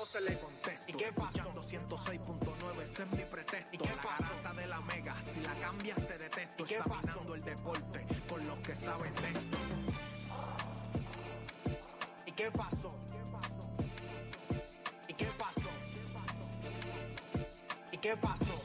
vieja 12 le contesto, ¿y qué pasó? 106.9, ese es mi pretexto, ¿y qué la garata de la mega, si la cambias te detesto, examinando el deporte con los que saben de esto. ¿Y qué pasó? ¿Y qué pasó? ¿Y qué pasó?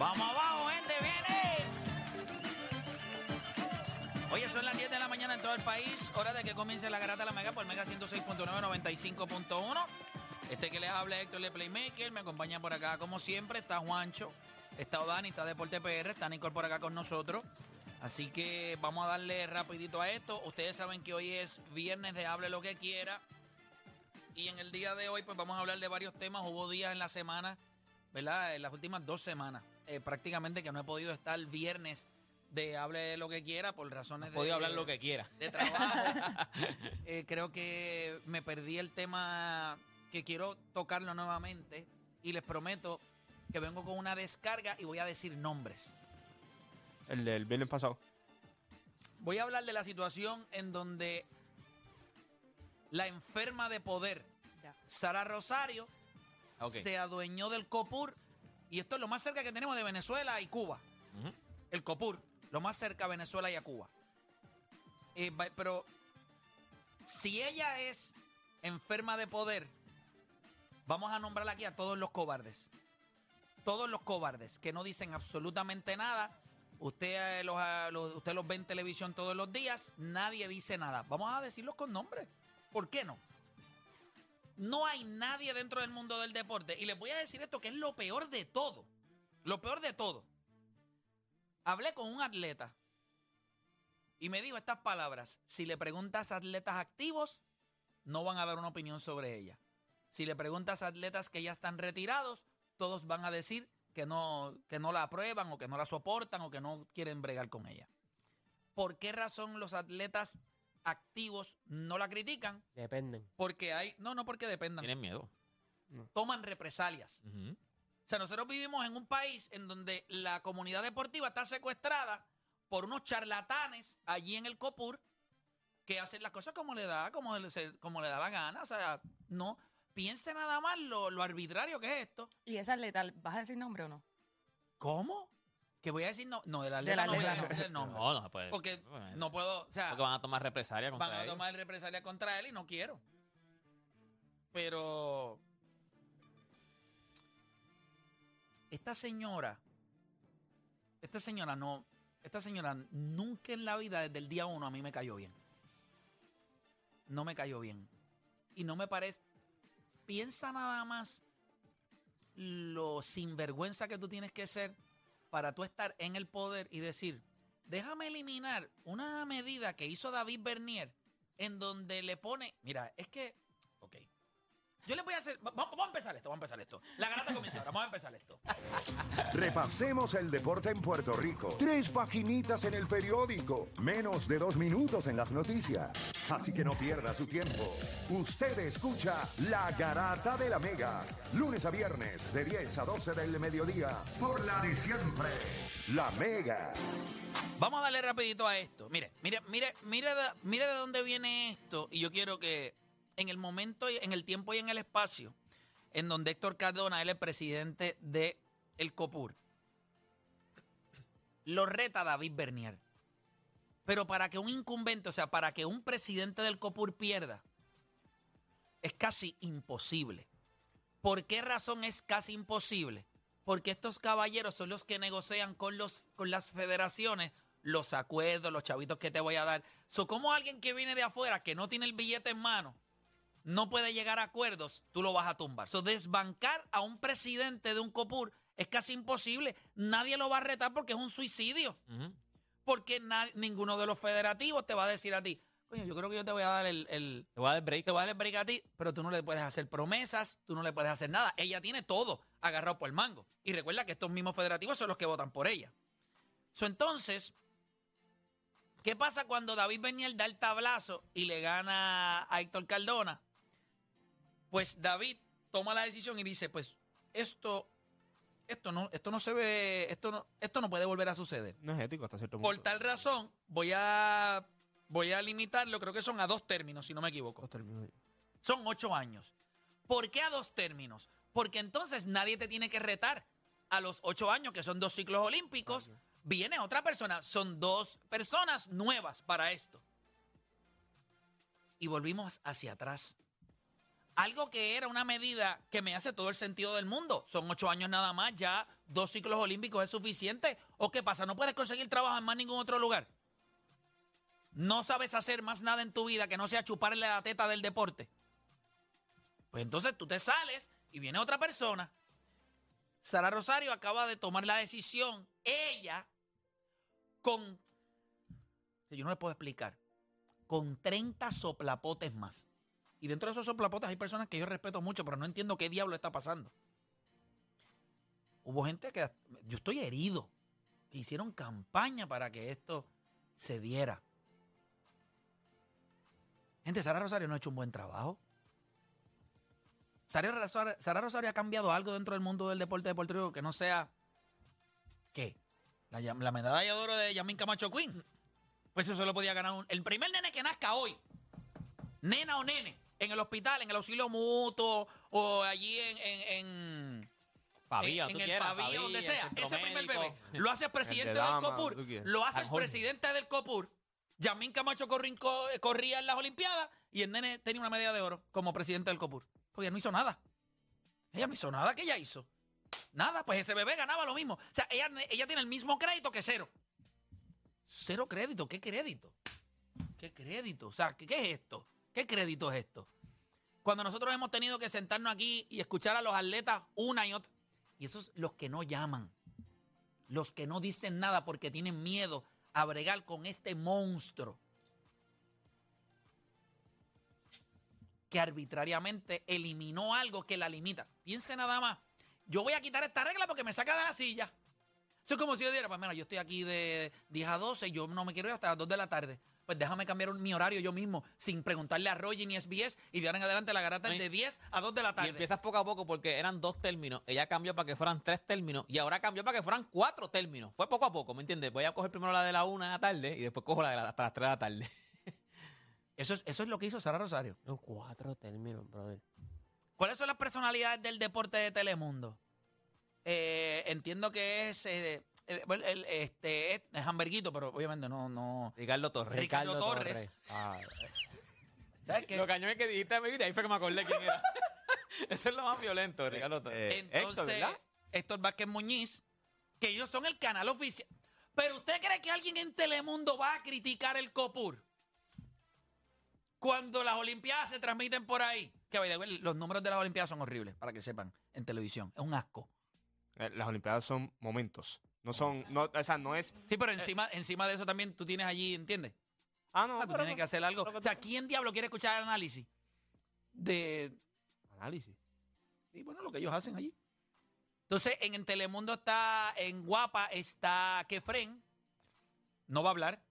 Vamos abajo, gente, viene. Oye, son las 10 de la mañana en todo el país. Hora de que comience la garata de la Mega por Mega 106.9, 95.1. Este que les habla Héctor de Playmaker. Me acompaña por acá, como siempre. Está Juancho, está Odani, está Deporte PR. Está Nicole por acá con nosotros. Así que vamos a darle rapidito a esto. Ustedes saben que hoy es viernes de Hable lo que quiera. Y en el día de hoy, pues vamos a hablar de varios temas. Hubo días en la semana, ¿verdad? En las últimas dos semanas, eh, prácticamente que no he podido estar viernes de hable lo que quiera por razones de. Podido hablar lo que quiera. De trabajo. Eh, creo que me perdí el tema que quiero tocarlo nuevamente. Y les prometo que vengo con una descarga y voy a decir nombres. El del viernes pasado. Voy a hablar de la situación en donde la enferma de poder, Sara Rosario, se adueñó del COPUR. Y esto es lo más cerca que tenemos de Venezuela y Cuba. El COPUR, lo más cerca a Venezuela y a Cuba. Eh, pero si ella es enferma de poder, vamos a nombrar aquí a todos los cobardes. Todos los cobardes que no dicen absolutamente nada. Usted eh, los, ah, los- usted los ve en televisión todos los días, nadie dice nada. Vamos a decirlos con nombre. ¿Por qué no? No hay nadie dentro del mundo del deporte. Y les voy a decir esto que es lo peor de todo. Lo peor de todo. Hablé con un atleta y me dijo estas palabras. Si le preguntas a atletas activos, no van a dar una opinión sobre ella. Si le preguntas a atletas que ya están retirados, todos van a decir que no, que no la aprueban o que no la soportan o que no quieren bregar con ella. ¿Por qué razón los atletas activos no la critican? Dependen. Porque hay, no, no porque dependan, Tienen miedo. toman represalias. O sea, nosotros vivimos en un país en donde la comunidad deportiva está secuestrada por unos charlatanes allí en el COPUR que hacen las cosas como le da, como le, se- como le da la gana. O sea, no piense nada más lo, lo arbitrario que es esto. ¿Y esa atleta, vas a decir nombre o no? ¿Cómo? Que voy a decir no, no de la De la no voy a decir el nombre. No, no se puede. porque Bueno, no puedo, o sea, Porque van a tomar represalia contra van a tomar represalia contra él y no quiero. Pero esta señora esta señora no, esta señora nunca en la vida desde el día uno a mí me cayó bien. No me cayó bien. Y no me parece, piensa nada más lo sinvergüenza que tú tienes que ser para tú estar en el poder y decir, déjame eliminar una medida que hizo David Bernier en donde le pone, mira, es que, yo le voy a hacer, va- vamos, vamos a empezar esto, vamos a empezar esto. La garata comienza ahora, vamos a empezar esto. Repasemos el deporte en Puerto Rico. Tres paginitas en el periódico. Menos de dos minutos en las noticias. Así que no pierda su tiempo. Usted escucha La Garata de la Mega. Lunes a viernes de 10 a 12 del mediodía. Por la de siempre. La Mega. Vamos a darle rapidito a esto. Mire, mire, mire, mire, mire de dónde viene esto. Y yo quiero que en el momento, en el tiempo y en el espacio, en donde Héctor Cardona, él es presidente de el COPUR, lo reta David Bernier. Pero para que un incumbente, o sea, para que un presidente del COPUR pierda, es casi imposible. ¿Por qué razón es casi imposible? Porque estos caballeros son los que negocian con, los, con las federaciones los acuerdos, los chavitos que te voy a dar. So, como alguien que viene de afuera, que no tiene el billete en mano, no puede llegar a acuerdos, tú lo vas a tumbar. So, desbancar a un presidente de un COPUR es casi imposible. Nadie lo va a retar porque es un suicidio. Porque ninguno de los federativos te va a decir a ti, coño, yo creo que yo te voy a dar el- el, Te voy a dar break. te voy a dar el break a ti, pero tú no le puedes hacer promesas, tú no le puedes hacer nada. Ella tiene todo agarrado por el mango. Y recuerda que estos mismos federativos son los que votan por ella. So, entonces, ¿qué pasa cuando David Bernier da el tablazo y le gana a Héctor Cardona? Pues David toma la decisión y dice, pues esto, esto no, esto no se ve, esto no, esto no puede volver a suceder. No es ético hasta cierto punto. Por tal razón, voy a, voy a limitarlo, creo que son a dos términos, si no me equivoco. Dos términos. Son ocho años. ¿Por qué a dos términos? Porque entonces nadie te tiene que retar. A los ocho años, que son dos ciclos olímpicos, viene otra persona. Son dos personas nuevas para esto. Y volvimos hacia atrás. Algo que era una medida que me hace todo el sentido del mundo. Son ocho años nada más, ya dos ciclos olímpicos es suficiente. ¿O qué pasa? ¿No puedes conseguir trabajo en más ningún otro lugar? ¿No sabes hacer más nada en tu vida que no sea chuparle la teta del deporte? Pues entonces tú te sales y viene otra persona. Sara Rosario acaba de tomar la decisión, ella, con, yo no le puedo explicar, con 30 soplapotes más. Y dentro de esos soplapotes hay personas que yo respeto mucho, pero no entiendo qué diablo está pasando. Hubo gente que, yo estoy herido, que hicieron campaña para que esto se diera. Gente, Sara Rosario no ha hecho un buen trabajo. Sara Rosario, Sara Rosario ha cambiado algo dentro del mundo del deporte de Puerto que no sea. ¿Qué? La, la medalla de oro de Yamin Camacho Queen. Pues eso lo podía ganar el primer nene que nazca hoy. Nena o nene. En el hospital, en el auxilio mutuo o allí en. en, en Pavía, en, el quieras, pabellón, donde sea. Ese primer bebé. Lo haces presidente El del de dama, COPUR. Lo Jorge. presidente del COPUR. Yamín Camacho corría en las Olimpiadas y el nene tenía una medalla de oro como presidente del COPUR. Porque ella no hizo nada. Ella no hizo nada. ¿Qué ella hizo? Nada, pues ese bebé ganaba lo mismo. O sea, ella, ella tiene el mismo crédito que cero. Cero crédito. ¿Qué crédito? ¿Qué crédito? O sea, ¿qué, qué es esto? ¿Qué crédito es esto? Cuando nosotros hemos tenido que sentarnos aquí y escuchar a los atletas una y otra. Y esos los que no llaman. Los que no dicen nada porque tienen miedo a bregar con este monstruo. Que arbitrariamente eliminó algo que la limita. Piense nada más. Yo voy a quitar esta regla porque me saca de la silla. Eso es como si yo dijera, pues mira, yo estoy aquí de 10 a 12, yo no me quiero ir hasta las 2 de la tarde. Pues déjame cambiar mi horario yo mismo, sin preguntarle a Roger ni SBS, y de ahora en adelante la garata es de 10 a 2 de la Y tarde. empiezas poco a poco porque eran dos términos. Ella cambió para que fueran tres términos y ahora cambió para que fueran cuatro términos. Fue poco a poco, ¿me entiendes? Voy a coger primero la de la una de la tarde y después cojo la de la, hasta las tres de la tarde. Eso es, eso es lo que hizo Sara Rosario. Son cuatro términos, brother. ¿Cuáles son las personalidades del deporte de Telemundo? Eh, entiendo que es eh, el, bueno, el- este, es Hamburguito, pero obviamente no, no. Ricardo Torres. Ricardo Torres. Ah, ¿Sabes qué? Lo cañón es que dijiste, baby, de ahí fue que me acordé quién era. Eso es lo más violento, Ricardo Torres. eh, Héctor, Entonces, ¿verdad? Héctor Vázquez Muñiz, que ellos son el canal oficial. Pero usted cree que alguien en Telemundo va a criticar el COPUR cuando las Olimpiadas se transmiten por ahí. Que los números de las Olimpiadas son horribles, para que sepan, en televisión. Es un asco. Eh, Las Olimpiadas son momentos. No son, no, o sea, no es. Sí, pero encima, encima de eso también tú tienes allí, ¿entiendes? Ah, no, Ah, tú pero tienes no. que hacer algo. pero O sea, ¿quién diablo quiere escuchar el análisis de, Análisis. y bueno, lo que ellos hacen allí? Entonces, en, en Telemundo está, en Guapa está Kefren, no va a hablar.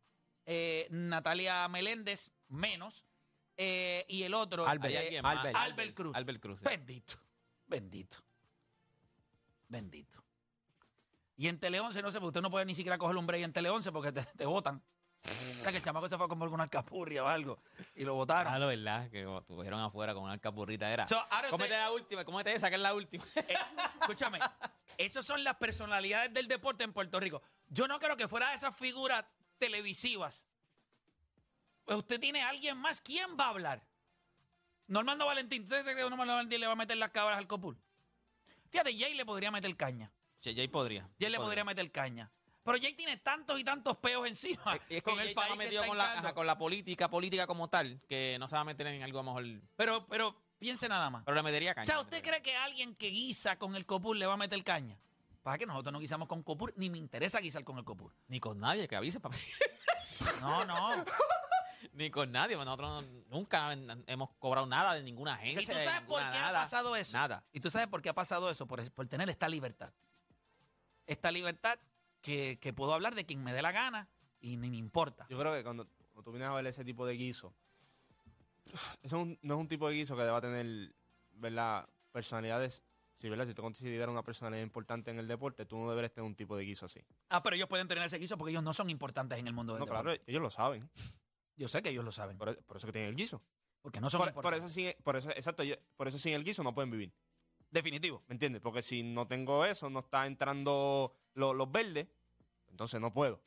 Eh, Natalia Meléndez, menos. Eh, y el otro, Albert, eh. Albert. Albert Cruz. Albert Cruz. sí. Bendito, bendito, bendito. Y en Tele 11, no sé, porque usted no puede ni siquiera coger un break en Tele 11 porque te, te votan. O sea, que el chamaco se fue a comer alguna alcapurria o algo y lo votaron. Ah, lo verdad, que te cogieron afuera con una alcapurrita era. So, cómete usted- la última, cómete esa, que es la última. Eh, escúchame, esas son las personalidades del deporte en Puerto Rico. Yo no creo que fuera de esas figuras televisivas. Pues usted tiene a alguien más. ¿Quién va a hablar? Normando Valentín. ¿Usted se cree que Normando Valentín le va a meter las cabras al copul? Fíjate, Jay le podría meter caña. Jay Jay podría. Jay le podría meter caña. Pero Jay tiene tantos y tantos peos encima Es, es que con Jay el está país metido con la, ajá, con la política, política como tal, que no se va a meter en algo a lo mejor. Pero, pero piense nada más. Pero le metería caña. O sea, ¿usted cree que alguien que guisa con el copur le va a meter caña? Pasa que nosotros no guisamos con copur, ni me interesa guisar con el copur. Ni con nadie, que avise, papi. No, no. Ni con nadie. pues Nosotros no- nunca hemos cobrado nada de ninguna agencia. ¿Y tú sabes por qué nada, ha pasado eso? Nada. ¿Y tú sabes por qué ha pasado eso? Por, por tener esta libertad. Esta libertad que, que puedo hablar de quien me dé la gana y ni me importa. Yo creo que cuando, cuando tú vienes a ver ese tipo de guiso, eso un- no es un tipo de guiso que deba tener, ¿verdad? Personalidades. Si, ¿verdad? si te consideras una personalidad importante en el deporte, tú no deberes tener un tipo de guiso así. Ah, pero ellos pueden tener ese guiso porque ellos no son importantes en el mundo del No, claro, deporte. ellos lo saben. Yo sé que ellos lo saben. Por, por eso que tienen el guiso. Porque no son Por, por importantes. eso, sin, por eso, exacto, por eso sin el guiso no pueden vivir. Definitivo. ¿Me entiendes? Porque si no tengo eso, no está entrando lo- los verdes, entonces no puedo.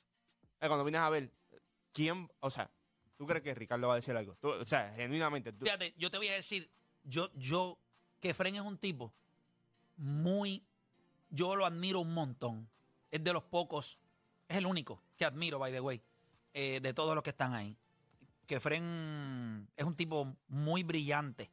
Cuando vienes a ver, ¿quién? O sea, ¿tú crees que Ricardo va a decir algo? O sea, genuinamente. tú- Fíjate, yo te voy a decir, yo, yo, que Fren es un tipo muy, yo lo admiro un montón. Es de los pocos, es el único que admiro, by the way, eh, de todos los que están ahí. Que Fren es un tipo muy brillante.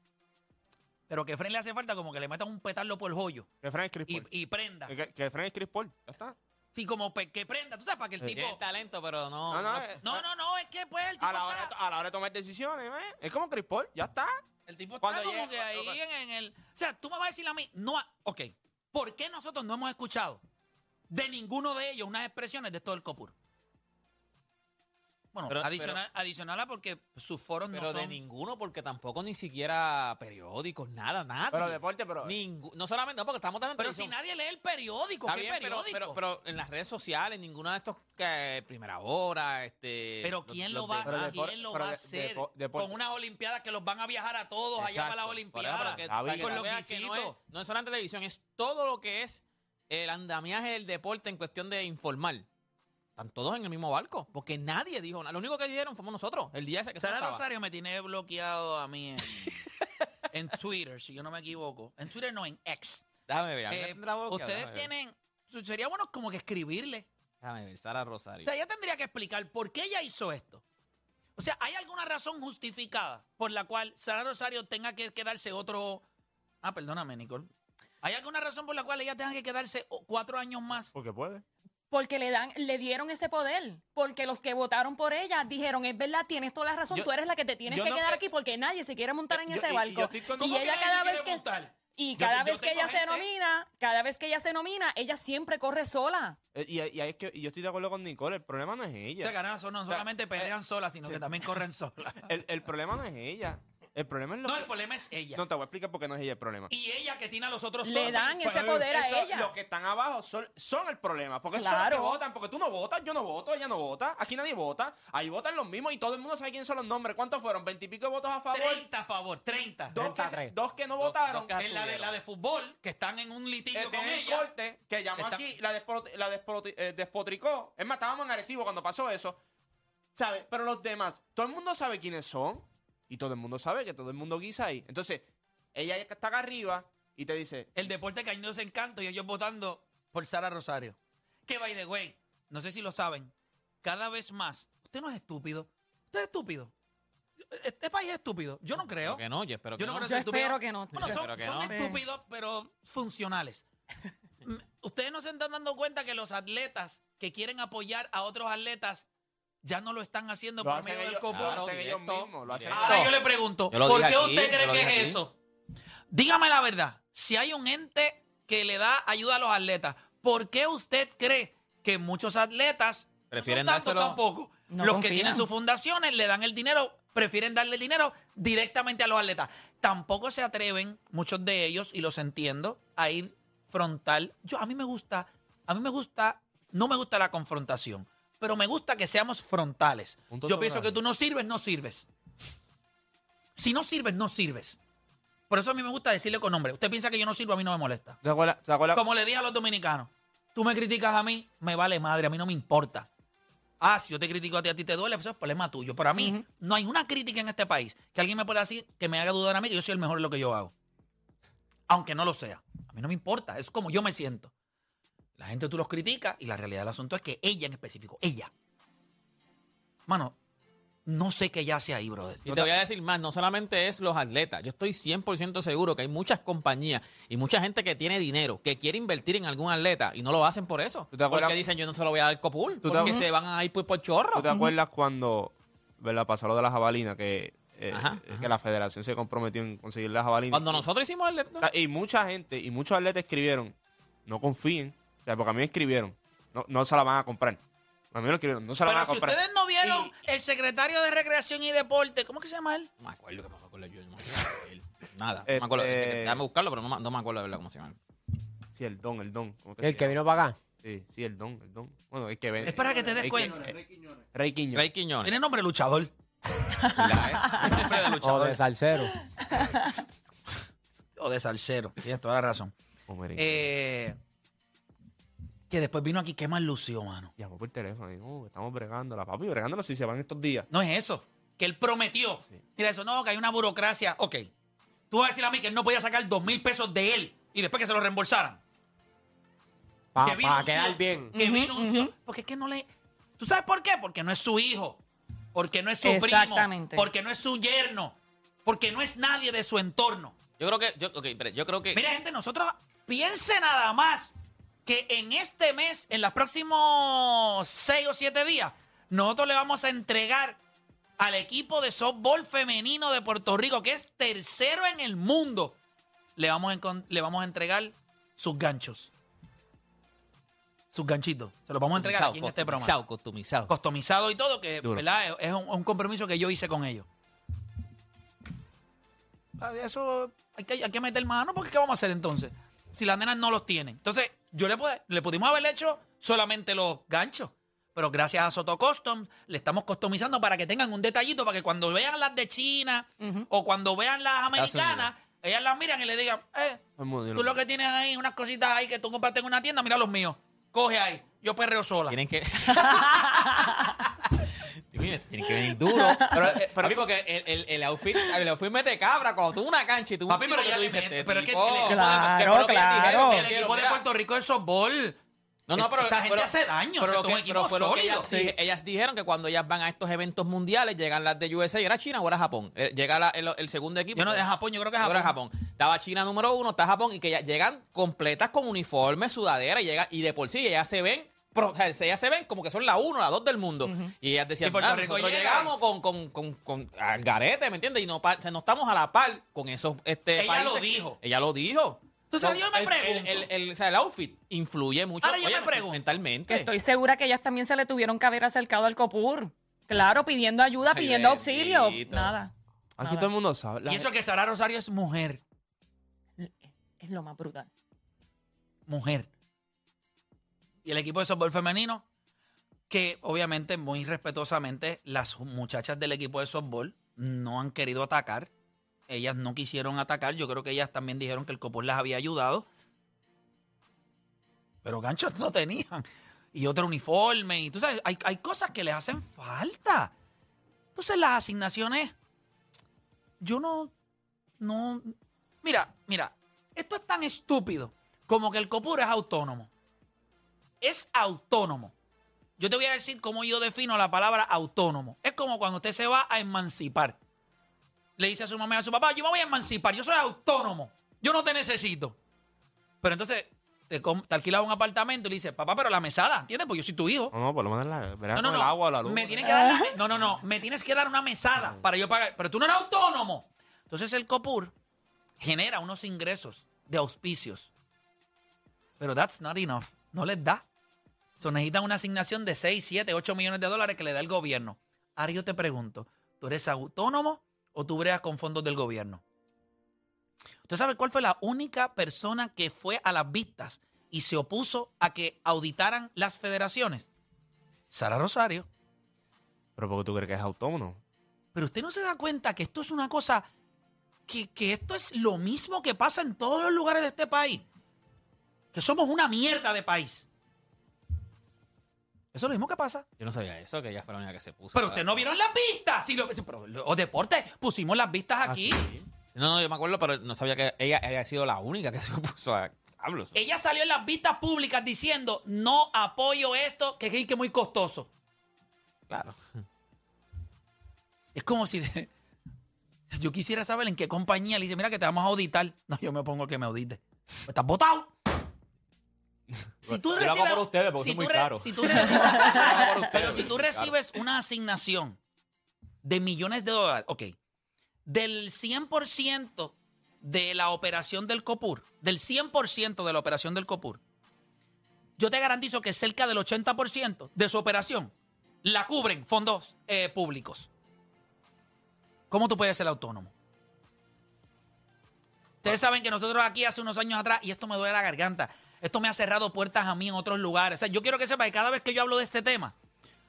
Pero que Fren le hace falta como que le metan un petardo por el joyo que Fran es Chris y, Paul. y prenda. Que, que, Fran es Chris Paul. Ya está. Sí, como pe- que prenda, tú sabes, para que el tipo... Tiene talento, pero no. No, no, no- eh, No, no, no, es que pues el tipo a, la hora, está, a la hora de tomar decisiones, ¿eh? es como Chris Paul. Ya está. el tipo está cuando como llega- que ahí cuando- en, en el... O sea, tú me vas a decir a mí, no, ha- ok, ¿por qué nosotros no hemos escuchado de ninguno de ellos unas expresiones de esto del COPUR? Bueno, Pero- adicional, adicional a porque sus foros Pero no de son... ninguno, porque tampoco ni siquiera periódicos, nada, nada. Pero deporte, pero. Ningú- no solamente, no, porque estamos dando Pero si nadie lee el periódico, Está ¿qué bien, pero, periódico? pero, pero en las redes sociales, ninguno de estos que primera hora, este. Pero ¿quién los lo va, demás. Pero depor- ¿quién lo pero va a de- hacer con unas olimpiadas que los van a viajar a todos allá para las Exacto. Por eso, olimpiadas? para que- bien. que Con los que no es, no es solamente televisión, es todo lo que es el andamiaje del deporte en cuestión de informar. Están todos en el mismo barco, porque nadie dijo nada. Lo único que dijeron fuimos nosotros, el día ese que Sara. Rosario me tiene bloqueado a mí en, en Twitter, si yo no me equivoco. En Twitter no, en X. Déjame ver, ¿a mí me Eh, ustedes Déjame ver. tienen... Sería bueno como que escribirle. Déjame ver, Sara O Rosario. sea, ella tendría que explicar por qué ella hizo esto. O sea, ¿hay alguna razón justificada por la cual Sara Rosario tenga que quedarse otro... Ah, perdóname, Nicole. ¿Hay alguna razón por la cual ella tenga que quedarse o- cuatro años más? Porque puede. Porque le dan, le dieron ese poder. Porque los que votaron por ella dijeron, es verdad, tienes toda la razón, Yo- tú eres la que te tienes que no- quedar eh, aquí porque nadie se quiere montar en yo- ese y barco. Y, ¿Cómo que ella cada vez que montar? y Yo- cada yo vez que tengo ella se nomina, cada vez que ella se nomina, ella siempre corre sola. Eh, Y, es que y yo estoy de acuerdo con Nicole. El problema no es O sea, ella. ganar son- no sea, solamente pelean solas, sino sí. que también corren solas. El, el problema no es ella. El problema es lo No, que. el problema es ella. No te voy a explicar por qué no es ella el problema. Y ella que tiene a los otros Le dan Pues, ese poder a ella. Los que están abajo son, son el problema. Porque son los Claro. que votan. Porque tú no votas, yo no voto, ella no vota. Aquí nadie vota. Ahí votan los mismos y todo el mundo sabe quiénes son los nombres. ¿Cuántos fueron? ¿Veintipico votos a favor? 30 a favor, 30. Dos que, se- 33. dos que no Dos- votaron. dos que En la de, la de fútbol, que están en un litigio con el ella. corte que llamó Está- aquí, la, despot- la despoti- eh, despotricó. Es más, estábamos en Arecibo cuando pasó eso. ¿Sabes? Pero los demás, todo el mundo sabe quiénes son. Y todo el mundo sabe que todo el mundo guisa ahí. Entonces, ella está acá arriba y te dice, El deporte cayéndose en canto y ellos votando por Sara Rosario. Que by the way, no sé si lo saben, cada vez más, usted no es estúpido, usted es estúpido. Este país es estúpido. Yo no creo. Creo que no, yo espero que Yo no no. creo Yo espero que no. Bueno, Yo son, espero que son no. estúpidos, pero funcionales. Ustedes no se están dando cuenta que los atletas que quieren apoyar a otros atletas ya no lo están haciendo Lo por hacen medio del ellos, copón. lo Claro, hacen ellos directo, mismos. Lo hacen directo. Ahora yo le pregunto, ¿por qué aquí, usted cree que es aquí. eso? Dígame la verdad. Si hay un ente que le da ayuda a los atletas, ¿por qué usted cree que muchos atletas Prefieren no dárselo- tampoco? No los que confían. tienen sus fundaciones le dan el dinero, prefieren darle el dinero directamente a los atletas. Tampoco se atreven muchos de ellos y los entiendo a ir frontal. Yo a mí me gusta, a mí me gusta, no me gusta la confrontación, pero me gusta que seamos frontales. Punto Yo pienso que tú no sirves, no sirves. Si no sirves, no sirves. Por eso a mí me gusta decirle con nombre. Usted piensa que yo no sirvo, a mí no me molesta. Como le dije a los dominicanos, tú me criticas a mí, me vale madre, a mí no me importa. Ah, si yo te critico a ti, a ti te duele, pues eso es problema tuyo. Pero a mí no hay una crítica en este país que alguien me pueda decir que me haga dudar a mí que yo soy el mejor en lo que yo hago. Aunque no lo sea. A mí no me importa, es como yo me siento. La gente tú los criticas y la realidad del asunto es que ella en específico, ella. Mano, no sé qué ella hace ahí, brother. Y te voy a decir más, no solamente es los atletas, yo estoy 100% seguro que hay muchas compañías y mucha gente que tiene dinero, que quiere invertir en algún atleta y no lo hacen por eso. ¿Tú te acuerdas- Porque dicen, yo no se lo voy a dar al copul, ¿Tú porque se van a ir por, por chorro. ¿Tú te acuerdas cuando ¿verdad? pasó lo de la jabalina? Que, eh, Ajá, eh, que la federación se comprometió en conseguir la jabalina. Cuando nosotros hicimos el... Y mucha gente y muchos atletas escribieron, no confíen. O sea, porque a mí me escribieron, no, no se la van a comprar. A mí me lo escribieron, no se la Pero van a si comprar. ustedes no vieron Y- el secretario de Recreación y Deporte, ¿cómo que se llama él? No me acuerdo qué pasó con yo. No me acuerdo de él. Nada, no me acuerdo. Este- Déjame buscarlo, pero no, me- no me acuerdo de verdad cómo se llama. Sí, el don, el don. ¿cómo El se que llama? vino para acá. Sí, sí, el don, el don. Bueno, el que ven. Es para que te des el cuenta. Rey Quiñones. Rey Quiñones. Tiene nombre de luchador. ¿verdad, eh? Nombre de O luchador. de salsero. o de salsero. Tienes toda la razón. Oh, miren. Eh, que después vino aquí, ¿qué más lució, mano? Llamó por teléfono y dijo, "Oh, estamos bregando la papi, bregándola si se van estos días. No es eso. Que él prometió. Mira eso, no, que hay una burocracia. Ok. Tú vas a decir a mí que él no podía sacar dos mil pesos de él y después que se lo reembolsaran. Para Que vino un quedar bien. Que vino un cio- Porque es que no le. ¿Tú sabes por qué? Porque no es su hijo. Porque no es su primo. Exactamente. Porque no es su yerno. Porque no es nadie de su entorno. Yo creo que, yo, ok, espere, yo creo que... Mira, gente, nosotros piense nada más que en este mes, en los próximos seis o siete días, nosotros le vamos a entregar al equipo de softball femenino de Puerto Rico, que es tercero en el mundo, le vamos a, le vamos a entregar sus ganchos. Sus ganchitos. Se los vamos a entregar aquí en este programa. Customizado, customizado. Customizado y todo, que. ¿verdad? es un, un compromiso que yo hice con ellos. Ah, Eso hay que, hay que meter mano porque ¿qué vamos a hacer entonces? Si las nenas no los tienen. Entonces, yo le, pude- le pudimos haber hecho solamente los ganchos. Pero gracias a Soto Custom le estamos customizando para que tengan un detallito para que cuando vean las de China o cuando vean las americanas, ellas las miran y le digan, eh, mundo, tú lo que tienes ahí, unas cositas ahí que tú compraste en una tienda, mira los míos. Coge ahí, yo perreo sola. Tienen que. Tienen tienen que venir duro. Pero, eh, papi, porque el, el, el outfit, el outfit mete cabra cuando tú una cancha y tú Papi, un pero tú dices, este pero es que el equipo de- Claro, ellas claro. dijeron, que El equipo de Puerto Rico de softball. No, no, pero, Esta gente pero- hace daño, Pero, lo es que, pero fue lo que sólido. ellas, sí, ellas dijeron que cuando ellas van a estos eventos mundiales, llegan las de USA, ¿era China o era Japón? Eh, Llega la- el, el segundo equipo. Yo no de Japón, yo creo que es Japón. que Japón. Estaba China número uno, está Japón, y que ya llegan completas con uniforme, sudadera, y, llega, y de por sí ellas se ven, o sea, ellas se ven como que son la uno, la dos del mundo. Y ellas decían, "Ah, nosotros llega". llegamos con, con, con, con al garete, ¿me entiendes? Y no, pa- o sea, no estamos a la par con esos este, Ella lo dijo. Ella lo dijo. Entonces, yo me el, pregunto. El, el- el- o sea, el outfit influye mucho Ahora yo me pregunto. mentalmente. Estoy segura que ellas también se le tuvieron que haber acercado al COPUR. Claro, pidiendo ayuda, Ay, pidiendo auxilio. bendito. Nada. Aquí Nada. todo el mundo sabe. La- Y eso que Sara Rosario es mujer. Es lo más brutal. Mujer. Y el equipo de softball femenino, que obviamente, muy respetuosamente, las muchachas del equipo de softball no han querido atacar. Ellas no quisieron atacar. Yo creo que ellas también dijeron que el copor las había ayudado. Pero ganchos no tenían. Y otro uniforme. Y tú sabes, hay, hay cosas que les hacen falta. Entonces las asignaciones, yo no, no, mira, mira, esto es tan estúpido como que el COPUR es autónomo. Es autónomo. Yo te voy a decir cómo yo defino la palabra autónomo. Es como cuando usted se va a emancipar. Le dice a su mamá y a su papá, yo me voy a emancipar, yo soy autónomo, yo no te necesito. Pero entonces te, te alquila un apartamento y le dice, papá, pero la mesada, ¿entiendes? Porque yo soy tu hijo. No, no, por lo menos la, No, no, con no. el agua o la luz. Me tienes que dar la no, no, no. Me tienes que dar una mesada para yo pagar. Pero tú no eres autónomo. Entonces el COPUR genera unos ingresos de auspicios. Pero that's not enough. No les da. So, necesitan una asignación de 6, 7, 8 millones de dólares que le da el gobierno. Ahora yo te pregunto, ¿tú eres autónomo o tú bregas con fondos del gobierno? ¿Usted sabe cuál fue la única persona que fue a las vistas y se opuso a que auditaran las federaciones? Sara Rosario. Pero porque tú crees que es autónomo. Pero usted no se da cuenta que esto es una cosa, que, que esto es lo mismo que pasa en todos los lugares de este país. Que somos una mierda de país. Eso es lo mismo que pasa. Yo no sabía eso, que ella fue la única que se puso. Pero usted no vieron las vistas. Si lo, pero los deportes, pusimos las vistas aquí. No, no, yo me acuerdo, pero no sabía que ella había sido la única que se puso a. Hablo. Ella salió en las vistas públicas diciendo, no apoyo esto, que es que es muy costoso. Claro. Es como si yo quisiera saber en qué compañía le dice, mira que te vamos a auditar. No, yo me pongo que me audite. Pues Estás votado. Si tú recibes- por ustedes, porque si son muy re- si tú recibes- pero si tú claro. recibes una asignación de millones de dólares, ok, del 100% de la operación del COPUR, del 100% de la operación del COPUR, yo te garantizo que cerca del 80% de su operación la cubren fondos eh, públicos. ¿Cómo tú puedes ser autónomo? Ustedes saben que nosotros aquí hace unos años atrás, y esto me duele la garganta, esto me ha cerrado puertas a mí en otros lugares. Yo quiero que sepa que cada vez que yo hablo de este tema,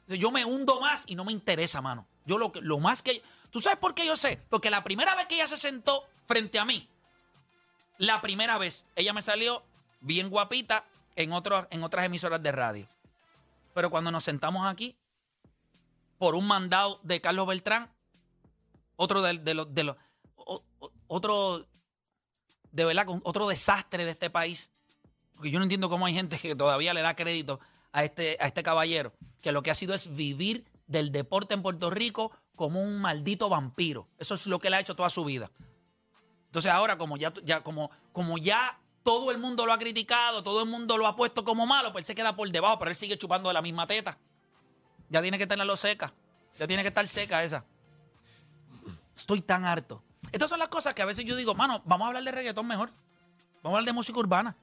yo me hundo más y no me interesa, mano. Yo lo, lo más que... ¿Tú sabes por qué yo sé? Porque la primera vez que ella se sentó frente a mí, la primera vez, ella me salió bien guapita en, otras emisoras de radio. Pero cuando nos sentamos aquí, por un mandado de Carlos Beltrán, otro de, los... De los o- o- otro... De verdad, otro desastre de este país. Porque yo no entiendo cómo hay gente que todavía le da crédito a este, a este caballero, que lo que ha sido es vivir del deporte en Puerto Rico como un maldito vampiro. Eso es lo que él ha hecho toda su vida. Entonces ahora, como ya, ya, como, como ya todo el mundo lo ha criticado, todo el mundo lo ha puesto como malo, pues él se queda por debajo, pero él sigue chupando de la misma teta. Ya tiene que tenerlo seca. Ya tiene que estar seca esa. Estoy tan harto. Estas son las cosas que a veces yo digo, mano, vamos a hablar de reggaetón mejor. Vamos a hablar de música urbana.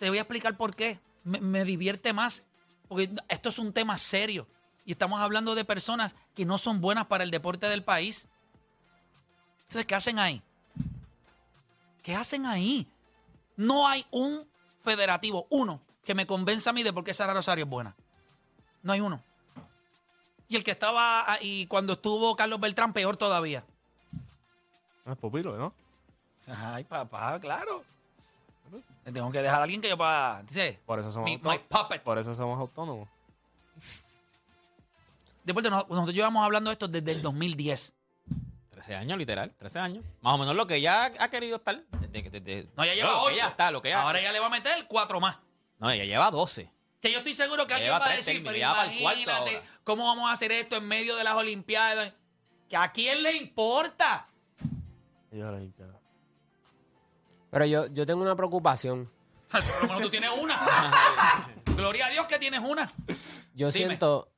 Te voy a explicar por qué. Me, me divierte más. Porque esto es un tema serio. Y estamos hablando de personas que no son buenas para el deporte del país. Entonces, ¿qué hacen ahí? ¿Qué hacen ahí? No hay un federativo, uno, que me convenza a mí de por qué Sara Rosario es buena. No hay uno. Y el que estaba ahí cuando estuvo Carlos Beltrán, peor todavía. No es pupilo, ¿no? Ay, papá, claro. Le tengo que dejar a alguien que yo para. ¿sí? Por eso somos Mi- autónomos. my puppet. Por eso somos autónomos. Deporte, nos- nosotros llevamos hablando de esto desde el 2010. 13 años, literal, 13 años. Más o menos lo que ella ha querido estar. No, ya lleva lo que ocho. ella está, lo que ella. Ahora ella le va a meter cuatro más. No, ella lleva 12. Que yo estoy seguro que Ya alguien va a decir, pero ya imagínate. ¿cómo vamos a hacer esto en medio de las Olimpiadas? ¿Que a quién le importa? Yo la. Pero yo, yo tengo una preocupación. Por lo menos tú tienes una. Gloria a Dios que tienes una. Yo Dime. siento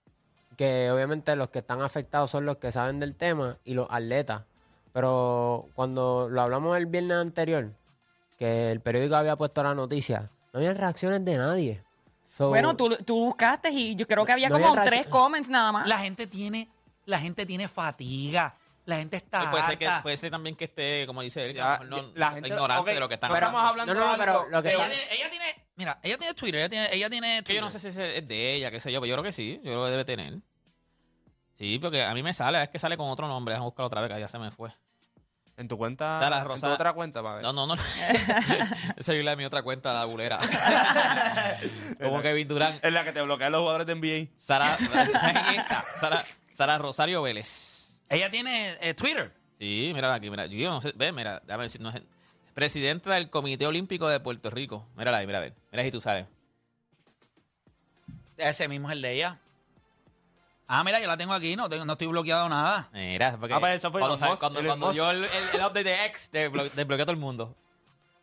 que obviamente los que están afectados son los que saben del tema y los atletas. Pero cuando lo hablamos el viernes anterior, que el periódico había puesto la noticia, no había reacciones de nadie. So, Bueno, tú, tú buscaste y yo creo que había No como había tres comments nada más. La gente tiene, la gente tiene fatiga. La gente está puede, ser que, puede ser también que esté, como dice él, que Ya, a lo mejor no, la gente- ignorante ok, de lo que están Pero- estamos hablando no, no, de pero algo lo que de ella, tiene, ella tiene- mira, ella tiene Twitter, ella tiene, ella tiene Que Twitter. yo no sé si ese es de ella, qué sé yo, pero yo creo que sí, yo creo que debe tener. Sí, porque a mí me sale, es que sale con otro nombre, déjame buscarlo otra vez, que ya se me fue. En tu cuenta. Sara En tu Rosa- otra cuenta, para ver. No, no, no. Esa es la mi otra cuenta, la bulera. como Kevin Durán. Es la que te bloquea los jugadores de NBA. Sara, ¿sabes quién está? Sara, Sara Rosario Vélez. Ella tiene eh, Twitter. Sí, mira aquí, mira. Yo no sé, ve, mira, déjame si no es. Presidenta del Comité Olímpico de Puerto Rico. Mírala ahí, mira a ver. Mira si tú sabes. Ese mismo es el de ella. Ah, mira, yo la tengo aquí, no, tengo, no estoy bloqueado nada. Mira, porque Ah, pues eso fue cuando, Elon sal- Musk, cuando, Elon cuando Musk. yo el, el, el update de X desblo- desbloqueó a todo el mundo.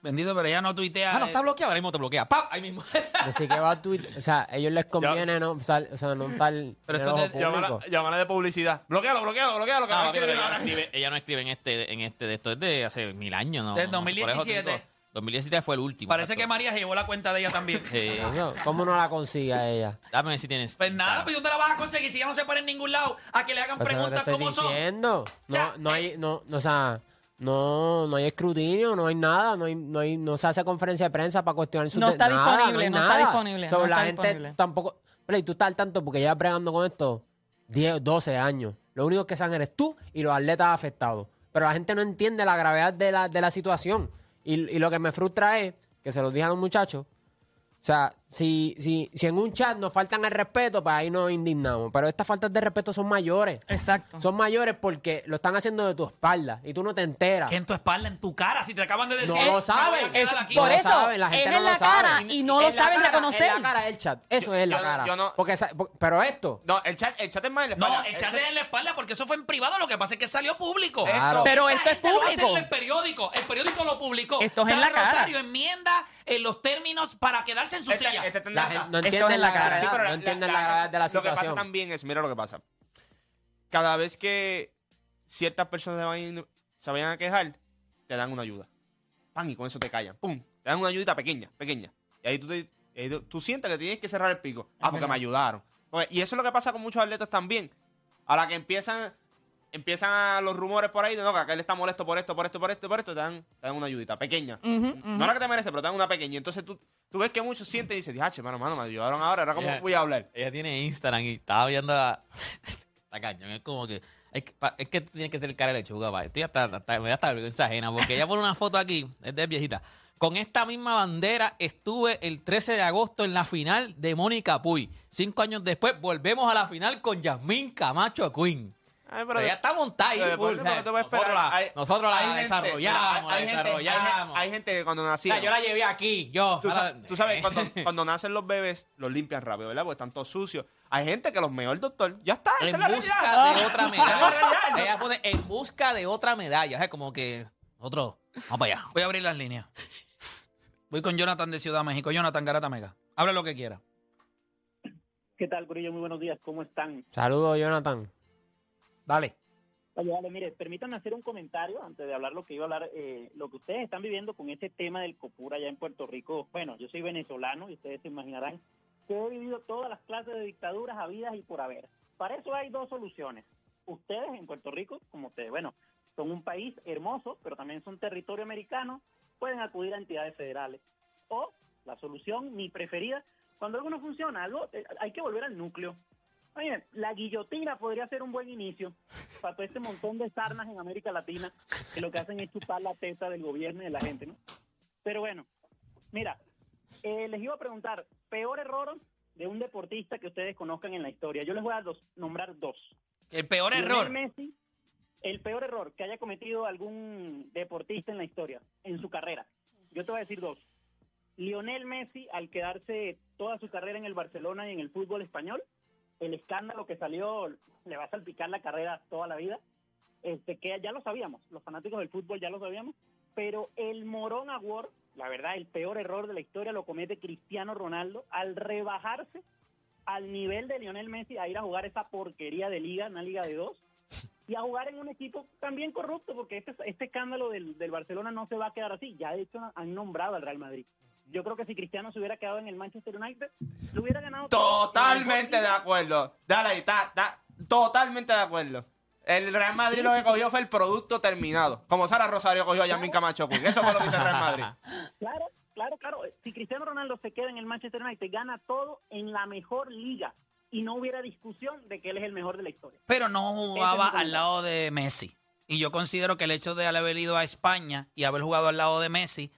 Bendito, pero ella no tuitea. Ah, no eh, está bloqueado, ahora mismo te bloquea. ¡Pam! Ahí mismo. Así que va a Twitter. O sea, a ellos les conviene no, o sea, no estar Pero esto te- Llámala, de publicidad. Bloquealo, bloquealo, bloquealo. Que No, pero ella, no escribe, ella no escribe en este, en este de esto, es de hace mil años, ¿no? Del no, por eso te 2017. digo, 2017 fue el último. Parece que María se llevó la cuenta de ella también. Sí. ¿Cómo no la consigue a ella? Dame si tienes. Pues nada, pues ¿dónde la vas a conseguir? Si ella no se pone en ningún lado a que le hagan Pues preguntas te como son. No, no hay, no, no, o sea, no, no hay escrutinio, no hay nada, no hay, no hay, no se hace conferencia de prensa para cuestionar su No está nada, disponible, no está disponible, So, no la está gente disponible. tampoco. Play, tú estás al tanto porque llevas bregando con esto 10, 12 años. Lo único que saben eres tú y los atletas afectados. Pero la gente no entiende la gravedad de la, de la situación. Y, y lo que me frustra es, que se los dije a los muchachos, o sea, si, si, si en un chat nos faltan el respeto, pues ahí nos indignamos. Pero estas faltas de respeto son mayores. Exacto. Son mayores porque lo están haciendo de tu espalda y tú no te enteras. Que en tu espalda, en tu cara, si te acaban de decir. No lo "Me saben. Es- aquí". No por lo eso, saben, la gente es no en lo la sabe. cara y no lo En la saben reconocer. En la cara del chat. Eso es la yo- cara. yo no- Porque, pero esto. No, el chat, el chat es más en la No, espalda. echate en la espalda porque eso fue en privado. Lo que pasa es que salió público. Claro. Pero esto es gente lo hace público. en el periódico. El periódico lo publicó. Esto es en la cara. Rosario enmienda en los términos para quedarse en su Este- silla. Este La gente no Esto entiende es en la cara. gravedad, Sí, pero no la- entienden la- la, de la Lo que pasa situación. también es, mira lo que pasa. Cada vez que ciertas personas se vayan, se vayan a quejar, te dan una ayuda. Pan, y con eso te callan. Pum. Te dan una ayudita pequeña, pequeña. Y ahí tú, te- ahí tú, tú sientes que tienes que cerrar el pico. Ah, porque me ayudaron. Y eso es lo que pasa con muchos atletas también. A la que empiezan empiezan a los rumores por ahí de no, que aquel está molesto por esto, por esto, por esto, por esto, te dan, te dan una ayudita pequeña. No la que te merece, pero te dan una pequeña. Entonces tú, tú ves que muchos sienten y dicen, diache, mano, mano, me ayudaron ahora, ahora cómo voy a hablar. Ella tiene Instagram y estaba viendo a... Está cañón, es como que... Es que, es que tú tienes que ser cara de lechuga, pa. Estoy hasta, hasta- me voy hasta vergüenza ajena, porque ella pone una foto aquí, es de viejita. Con esta misma bandera estuve el 13 de agosto en la final de Mónica Puy. Cinco años después volvemos a la final con Yasmín Camacho Queen. Ay, Pero ella está montada ahí, Pero full, después, ¿por qué te voy a nosotros la, Hay- nosotros la hay gente- desarrollamos, hay la hay desarrollamos. Hay gente que cuando O nacía. sea, yo la llevé aquí, yo. Tú, sa- ahora- tú sabes, cuando, cuando nacen los bebés, los limpian rápido, ¿verdad? Porque están todos sucios. Hay gente que los meó el doctor. Ya está, esa en es la busca realidad. de otra medalla. Ella pone en busca de otra medalla. Es como que nosotros, vamos para allá. Voy a abrir las líneas. Voy con Jonathan de Ciudad México. Jonathan Garata Mega. Habla lo que quiera. ¿Qué tal, Corillo? Muy buenos días. ¿Cómo están? Saludos, Jonathan. Dale. Oye, vale, mire, permítanme hacer un comentario antes de hablar lo que iba a hablar, eh, lo que ustedes están viviendo con este tema del COPUR allá en Puerto Rico. Bueno, yo soy venezolano y ustedes se imaginarán que he vivido todas las clases de dictaduras habidas y por haber. Para eso hay dos soluciones. Ustedes en Puerto Rico, como ustedes, bueno, son un país hermoso, pero también son territorio americano, pueden acudir a entidades federales. O la solución, mi preferida, cuando algo no funciona, algo, eh, hay que volver al núcleo. Oye, la guillotina podría ser un buen inicio para todo este montón de sarnas en América Latina que lo que hacen es chupar la teta del gobierno y de la gente, ¿no? Pero bueno, mira, eh, les iba a preguntar, peor error de un deportista que ustedes conozcan en la historia. Yo les voy a dos- nombrar dos. El peor Lionel error. Messi, el peor error que haya cometido algún deportista en la historia, en su carrera. Yo te voy a decir dos. Lionel Messi, al quedarse toda su carrera en el Barcelona y en el fútbol español, el escándalo que salió le va a salpicar la carrera toda la vida. Este, que ya lo sabíamos, los fanáticos del fútbol ya lo sabíamos, pero el Morón Award, la verdad, el peor error de la historia lo comete Cristiano Ronaldo al rebajarse al nivel de Lionel Messi a ir a jugar esa porquería de liga, una liga de dos, y a jugar en un equipo también corrupto, porque este, este escándalo del, del Barcelona no se va a quedar así. Ya de hecho han nombrado al Real Madrid. Yo creo que si Cristiano se hubiera quedado en el Manchester United, lo hubiera ganado todo. Totalmente de acuerdo. Dale ahí, está, está totalmente de acuerdo. El Real Madrid lo que cogió fue el producto terminado. Como Sara Rosario cogió a Yamín Camacho Queen. Eso fue lo que hizo el Real Madrid. Claro, claro, claro. Si Cristiano Ronaldo se queda en el Manchester United, gana todo en la mejor liga. Y no hubiera discusión de que él es el mejor de la historia. Pero no jugaba al lado de Messi. Y yo considero que el hecho de haber ido a España y haber jugado al lado de Messi,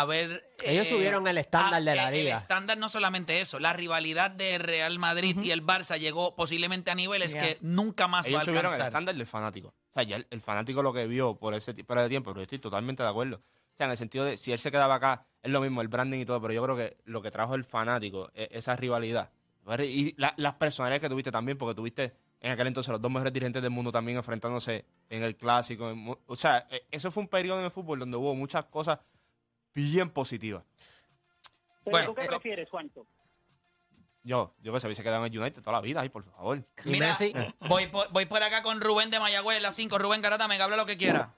haber... Ellos subieron el estándar de la el- liga. El estándar no solamente eso, la rivalidad de Real Madrid y el Barça llegó posiblemente a niveles Yeah. que nunca más va Ellos a subieron el alcanzar. estándar del fanático. O sea, ya el, el fanático lo que vio por ese, por ese tiempo, pero yo estoy totalmente de acuerdo. O sea, en el sentido de si él se quedaba acá, es lo mismo el branding y todo, pero yo creo que lo que trajo el fanático, e- esa rivalidad, Y la- las personalidades que tuviste también, porque tuviste en aquel entonces los dos mejores dirigentes del mundo también enfrentándose en el clásico. en o sea, eh, eso fue un periodo en el fútbol donde hubo muchas cosas bien positivas. Pero Bueno, ¿tú qué prefieres, Juancho? Yo, yo que se hubiese quedado en el United toda la vida, ay, por favor. Y Mira, Messi. voy por, voy por acá con Rubén de Mayagüez, la 5. Rubén Garata, me habla lo que quiera.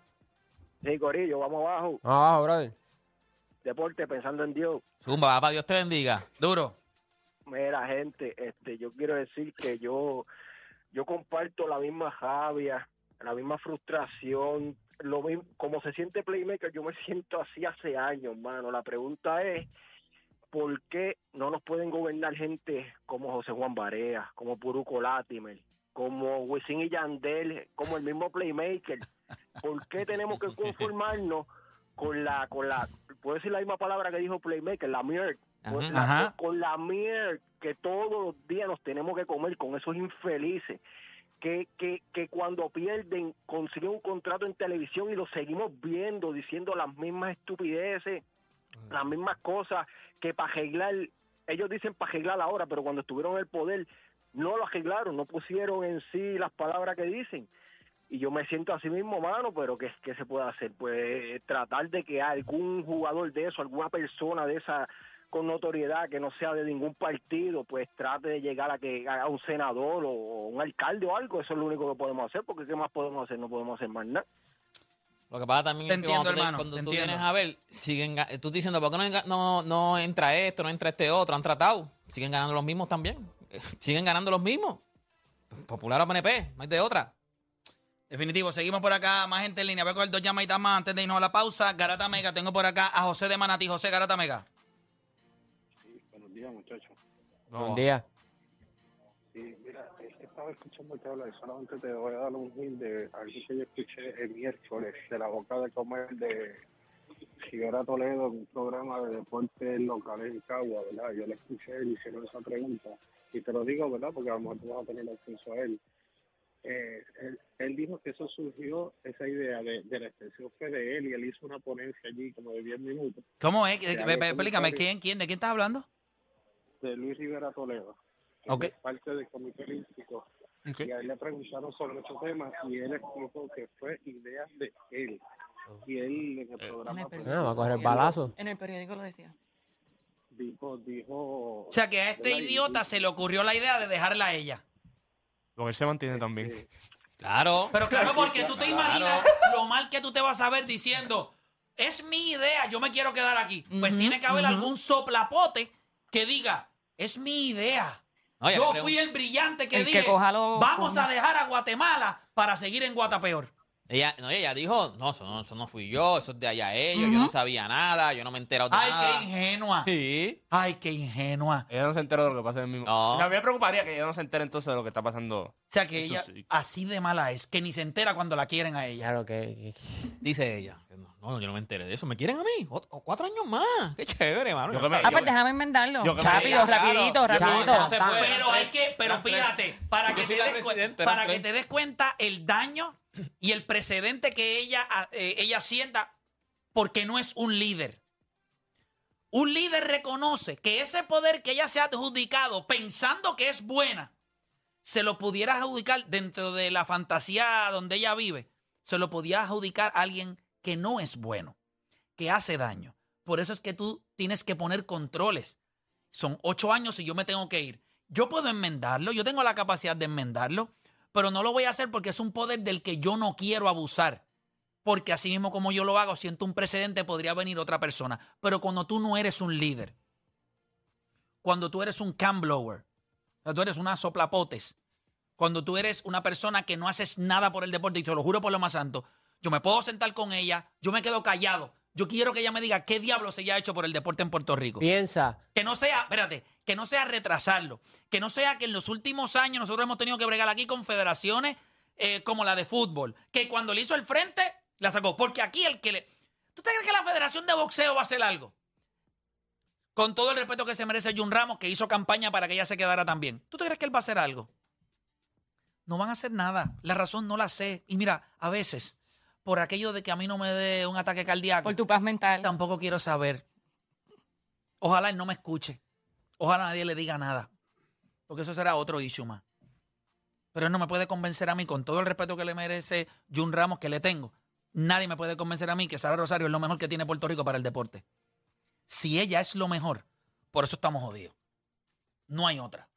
Sí, Corillo, vamos abajo. Vamos abajo, brother. Deporte, pensando en Dios. Zumba, papá, Dios te bendiga. Duro. Mira, gente, este, yo quiero decir que yo, yo comparto la misma rabia, la misma frustración, lo mismo, como se siente Playmaker, yo me siento así hace años, mano. La pregunta es, ¿por qué no nos pueden gobernar gente como José Juan Barea, como Puruco Latimer, como Wisin y Yandel, como el mismo Playmaker? ¿Por qué tenemos que conformarnos con la, con la, puedo decir la misma palabra que dijo Playmaker, la mierda? Pues la- con la mierda que todos los días nos tenemos que comer con esos infelices que, que, que cuando pierden consiguen un contrato en televisión y lo seguimos viendo diciendo las mismas estupideces, las mismas cosas que para arreglar, ellos dicen para arreglar ahora, pero cuando estuvieron en el poder no lo arreglaron, no pusieron en sí las palabras que dicen. Y yo me siento así mismo, mano, pero ¿qué, qué se puede hacer? Pues tratar de que algún jugador de eso, alguna persona de esa con notoriedad que no sea de ningún partido, pues trate de llegar a que a un senador o, o un alcalde o algo, eso es lo único que podemos hacer, porque ¿qué más podemos hacer? No podemos hacer más nada. Lo que pasa también Te es que entiendo, cuando, tú, hermano, cuando te tú entiendo. vienes a ver, siguen, tú diciendo, ¿por qué no, no, no entra esto, no entra este otro? Han tratado. Siguen ganando los mismos también. Siguen ganando los mismos. Popular o PNP, no hay de otra. Definitivo, seguimos por acá, más gente en línea. Voy a coger dos llamaditas más antes de irnos a la pausa. Garata Mega, tengo por acá a José de Manatí. José Garata Mega. Días, muchachos. Buen día. Sí, mira, es que estaba escuchando que habla y solamente te voy a dar un hint de algo que yo escuché el miércoles de la boca de comer de Figuera Toledo en un programa de deportes locales en Cagua, ¿verdad? Yo le escuché y le hicieron esa pregunta y te lo digo, ¿verdad? Porque a lo mejor tú vas a tener acceso a él. Eh, él, él dijo que eso surgió, esa idea de, de la extensión fue de él y él hizo una ponencia allí como de 10 minutos ¿Cómo es? Explícame. ¿quién, quién, ¿de quién estás hablando? De Luis Rivera Toledo, que Ok. es parte del comité olímpico y a él le preguntaron sobre ese tema y él explicó que fue idea de él. Y él en el programa En el Ah, va a coger balazo. En el periódico lo decía. dijo, dijo... O sea, que a este idiota se le ocurrió la idea de dejarla a ella. Porque él se mantiene también. Claro. Pero claro, porque tú te Claro. imaginas lo mal que tú te vas a ver diciendo, es mi idea, yo me quiero quedar aquí. Pues tiene que haber algún soplapote que diga, es mi idea. No, yo fui el brillante que El que dije, coja vamos a dejar a Guatemala para seguir en Guatapeor. Ella, no, ella dijo, no eso, no, eso no fui yo, eso es de allá ellos, yo no sabía nada, yo no me he enterado de Ay, nada. qué ingenua. Sí. Ay, qué ingenua. Ella no se entera de lo que pasa en el mismo. No. O sea, a mí me preocuparía que ella no se entere entonces de lo que está pasando. O sea, que Eso ella sí. así de mala es, que ni se entera cuando la quieren a ella. Ya lo que. Dice ella. No, yo no me enteré de eso. ¿Me quieren a mí? O, o cuatro años más. Qué chévere, mano. Yo Yo que me-. Ah, pues déjame enmendarlo. yo que me- Rápido, Claro. rapidito, Yo- rapidito. no se puede. Pero hay que, pero Eran tres. fíjate, para Yo que, soy te la des, cu- presidenta, eran para que tres. te des cuenta el daño y el precedente que ella, ah, eh, ella sienta porque no es un líder. Un líder reconoce que ese poder que ella se ha adjudicado pensando que es buena, se lo pudiera adjudicar dentro de la fantasía donde ella vive, se lo podía adjudicar a alguien que no es bueno, que hace daño. Por eso es que tú tienes que poner controles. Son ocho años y yo me tengo que ir. Yo puedo enmendarlo, yo tengo la capacidad de enmendarlo, pero no lo voy a hacer porque es un poder del que yo no quiero abusar. Porque así mismo como yo lo hago, siento un precedente, podría venir otra persona. Pero cuando tú no eres un líder, cuando tú eres un can blower, cuando tú eres una soplapotes, cuando tú eres una persona que no haces nada por el deporte, y te lo juro por lo más santo, yo me puedo sentar con ella, yo me quedo callado. Yo quiero que ella me diga qué diablos ella ha hecho por el deporte en Puerto Rico. Piensa. Que no sea, espérate, que no sea retrasarlo. Que no sea que en los últimos años nosotros hemos tenido que bregar aquí con federaciones eh, como la de fútbol. Que cuando le hizo el frente, la sacó. Porque aquí el que le. ¿Tú te crees que la Federación de Boxeo va a hacer algo? Con todo el respeto que se merece Jun Ramos, que hizo campaña para que ella se quedara también. ¿Tú te crees que él va a hacer algo? No van a hacer nada. La razón no la sé. Y mira, a veces, por aquello de que a mí no me dé un ataque cardíaco. Por tu paz mental. Tampoco quiero saber. Ojalá él no me escuche. Ojalá nadie le diga nada. porque eso será otro issue más. Pero él no me puede convencer a mí, con todo el respeto que le merece Jun Ramos, que le tengo, nadie me puede convencer a mí que Sara Rosario es lo mejor que tiene Puerto Rico para el deporte. Si ella es lo mejor, por eso estamos jodidos. No hay otra.